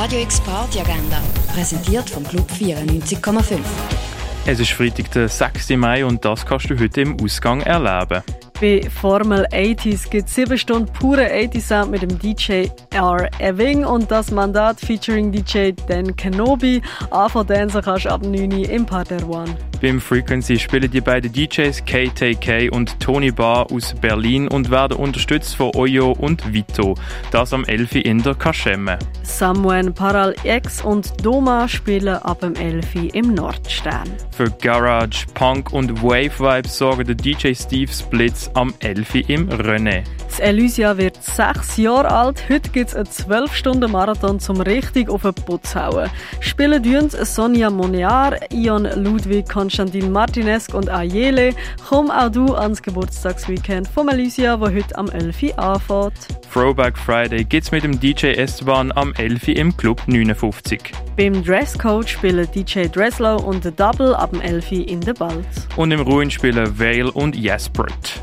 Radio X Party Agenda, präsentiert vom Club 94,5. Es ist Freitag, der 6. Mai und das kannst du heute im Ausgang erleben. Bei Formel 80s gibt es 7 Stunden pure 80 Sound mit dem DJ R. Eving und das Mandat featuring DJ Dan Kenobi. Anfang Dancer kannst du ab 9 Uhr im Parterre One. Beim Frequency spielen die beiden DJs KTK und Tony Bar aus Berlin und werden unterstützt von Oyo und Vito. Das am 11. in der Kaschemme. Samuel Paral X und Doma spielen ab dem 11. im Nordstern. Für Garage, Punk und Wave Vibes sorgen der DJ Steve Splits am 11. im René. Das Elysia wird sechs Jahre alt. Heute gibt es einen 12-Stunden-Marathon zum richtig auf den Putz hauen. Spielen tun Sonja Moniar, Ion Ludwig, Konstantin Martinesk und Ayele. Komm auch du ans Geburtstagsweekend vom Elysia, wo heute am 11. anfängt. Throwback Friday gibt's mit dem DJ Esteban am 11. im Club 59. Beim Dresscode spielen DJ Dreslow und The Double ab dem 11. in der Balz. Und im Ruin spielen Vale und Jaspert.